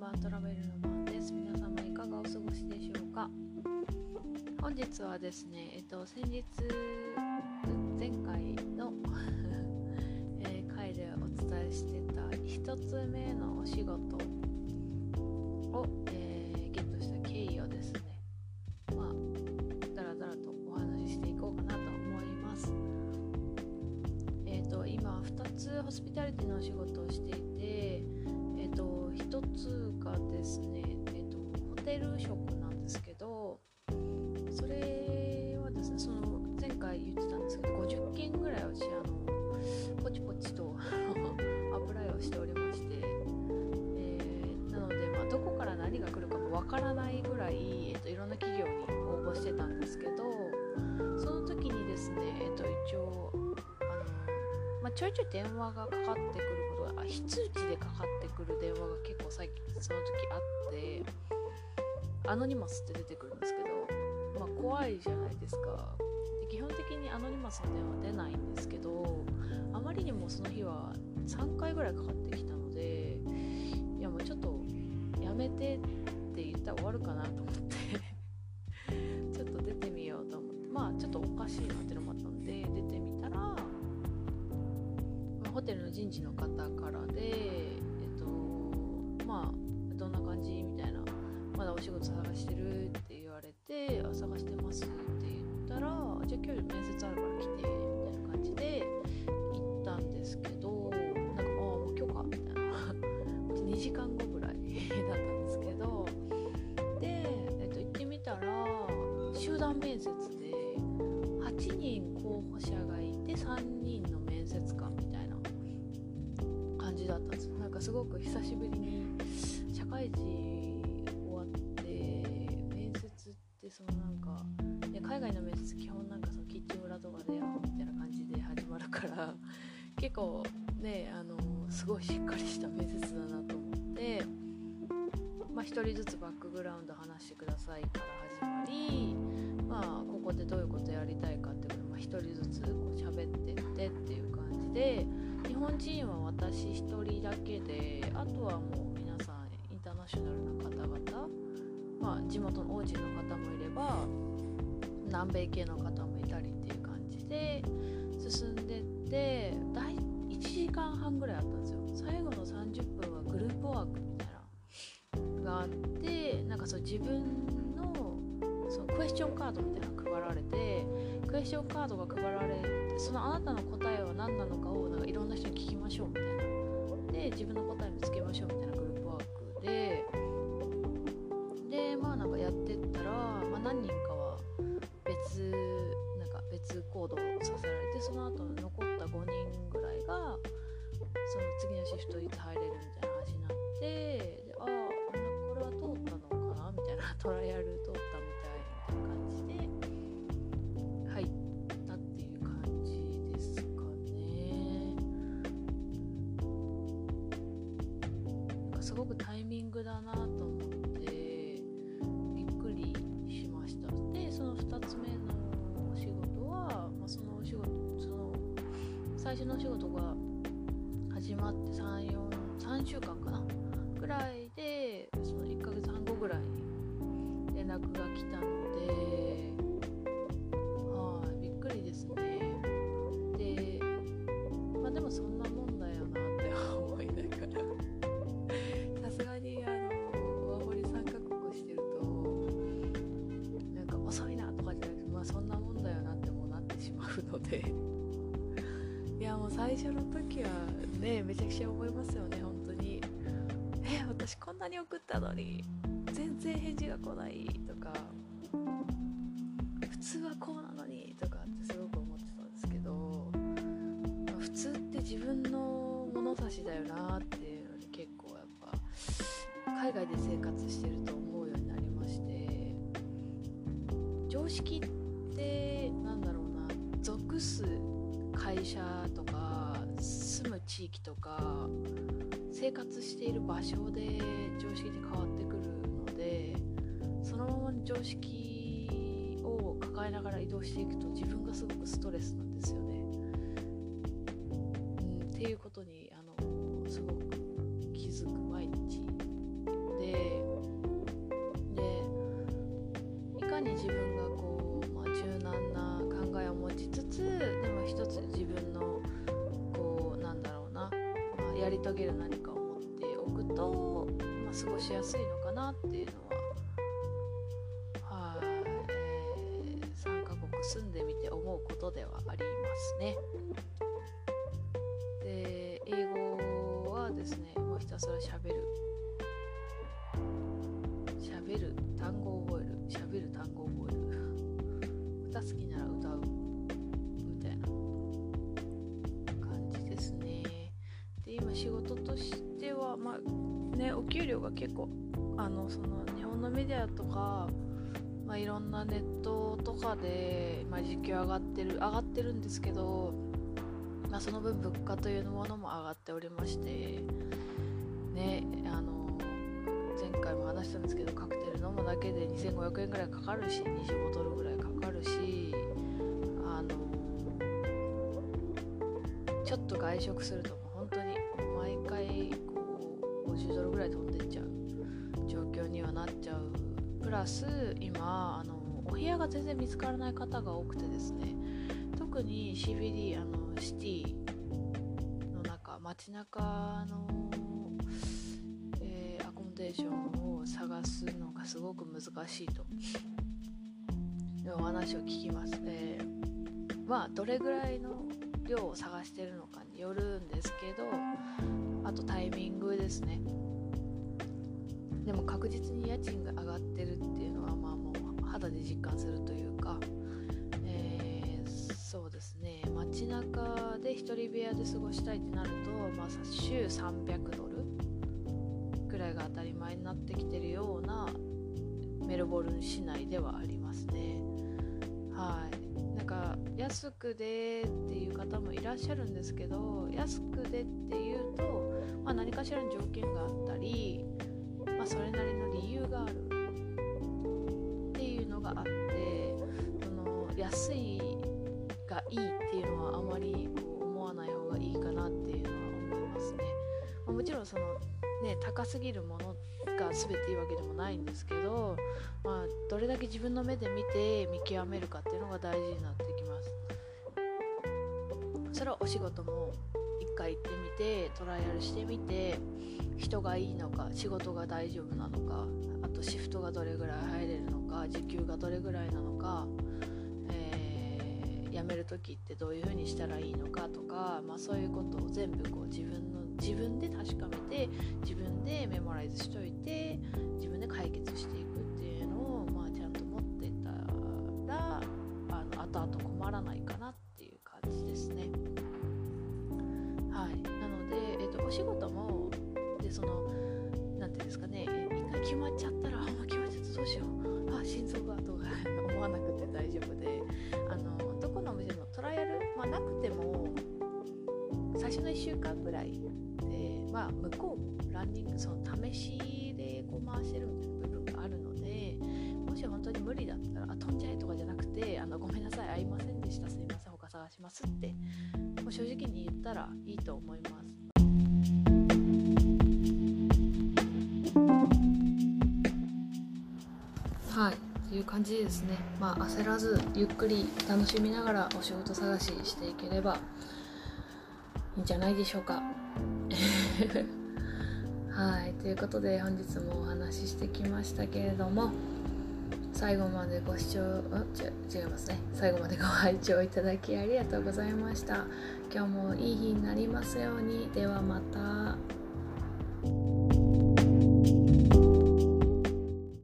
ばんトラベルの番です。皆様いかがお過ごしでしょうか？本日はですねえっと先日前回の えー、回でお伝えしてた1つ目のお仕事を、えー、ゲットした経緯をですねまあだらだらとお話ししていこうかなと思います。えっ、と今2つホスピタリティのお仕事をしていとホテル職なんですけどそれはですねその前回言ってたんですけど50件ぐらい私あのポチポチと アプライをしておりまして、えーなので、まあ、どこから何が来るかもわからないぐらい、えっといろんな企業に応募してたんですけどその時にですね、えっと一応あの、まあ、ちょいちょい電話がかかってくることが非通知でかかってくる電話が結構最近その時あってアノニマスって出てくるんですけど、まあ、怖いじゃないですか。で基本的にアノニマスの電話出ないんですけどあまりにもその日は3回ぐらいかかってきたのでいやもうちょっとやめてって言ったら終わるかなと思って ちょっと出てみようと思ってまあちょっとおかしいなってのもあったので出てみたら、まあホテルの人事の方からでお仕事探してるって言われてあ探してますって言ったらじゃあ今日面接あるから来てみたいな感じで行ったんですけどなんかああもう今日かみたいな。2時間後ぐらいだったんですけどで、えっと、行ってみたら集団面接で8人候補者がいて3人の面接官みたいな。感じだったんです。よなんかすごく久しぶりに社会人ってそのなんか、ね、海外の面接基本なんかそのキッチン裏とかであみたいな感じで始まるから 結構ねあのすごいしっかりした面接だなと思ってまあ、1人ずつバックグラウンド話してくださいから始まり、まあ、ここでどういうことやりたいかっていうことを、ま、1人ずつこう喋ってってっていう感じで日本人は私1人だけであとはもう皆さんインターナショナルな、あ、地元の王子の方もいれば南米系の方もいたりっていう感じで進んでって大1時間半ぐらいあったんですよ。最後の30分はグループワークみたいながあってなんかそう自分のそのクエスチョンカードみたいなのが配られてクエスチョンカードが配られてそのあなたの答えは何なのかをなんかいろんな人に聞きましょうみたいな。で自分の答え見つけましょうみたいなすごくタイミングだなと思ってびっくりしました。でその2つ目のお仕事は、まあ、そのお仕事その最初のお仕事が始まって343週間かな？ぐらいでその1ヶ月半後ぐらいに連絡が来たのでで。いやもう最初の時はねめちゃくちゃ思いますよね本当に。え私こんなに送ったのに全然返事が来ないとか普通はこうなのにとかってすごく思ってたんですけど、まあ普通って自分の物差しだよなっていうのに結構やっぱ海外で生活してると思うようになりまして常識ってなんだろう属す会社とか住む地域とか生活している場所で常識って変わってくるのでそのままの常識を抱えながら移動していくと自分がすごくストレスなんですよね。うん、っていうことにあのすごくやり遂げる何かを持っておくと、まあ、過ごしやすいのかなっていうのははい、えー、3カ国住んでみて思うことではありますね。で英語はですねもうひたすらしゃべるお給料が結構あのその日本のメディアとかまあ、いろんなネットとかで、まあ、時給上がってる上がってるんですけどまあ、その分物価というものも上がっておりましてねあの前回も話したんですけどカクテル飲むだけで2500円ぐらいかかるし20ボトルぐらいかかるしあのちょっと外食するとも10ドルぐらい飛んでっちゃう。状況にはなっちゃう。プラス今あのお部屋が全然見つからない方が多くてですね。特に CBD あのシティの中街中の、えー、アコモデーションを探すのがすごく難しいと。いお話を聞きます、えー、まあどれぐらいの量を探してるのかによるんですけどあとタイミングですね。でも確実に家賃が上がってるっていうのはまあもう肌で実感するというかえそうですね。街中で1人部屋で過ごしたいってなると、まあ、週300ドルぐらいが当たり前になってきてるようなメルボルン市内ではありますね。はい。か安くでっていう方もいらっしゃるんですけど安くでっていうと、まあ、何かしらの条件があったり、まあ、それなりの理由があるっていうのがあってその安いがいいっていうのはあまり思わない方がいいかなっていうのは思いますね。まあ、もちろんそのね高すぎるものが全ていいわけでもないんですけど、まあ、どれだけ自分の目で見て見極めるかっていうのが大事になってきます。それはお仕事も一回行ってみてトライアルしてみて人がいいのか仕事が大丈夫なのかあとシフトがどれぐらい入れるのか時給がどれぐらいなのか辞める時ってどういう風にしたらいいのかとか、まあ、そういうことを全部こう自分の自分で確かめて自分でメモライズしといて自分で解決していくっていうのを、まあ、ちゃんと持ってたらあの後々困らないかなっていう感じですね。はい、なので、えーと、お仕事もでその何ていうんですかね一回決まっちゃったらあ決まっちゃったどうしようあ心臓がと か思わなくて大丈夫であの、なくても最初の1週間ぐらいで、まあ、向こうもランニングその試しでこう回してる部分があるのでもし本当に無理だったらあ飛んじゃえとかじゃなくてあのごめんなさい会いませんでしたすいません他探しますってもう正直に言ったらいいと思います。いう感じですね。まあ焦らずゆっくり楽しみながらお仕事探ししていければいいんじゃないでしょうか。はい。ということで本日もお話ししてきましたけれども最後までご視聴違いますね。最後までご拝聴いただきありがとうございました。今日もいい日になりますように。ではまた。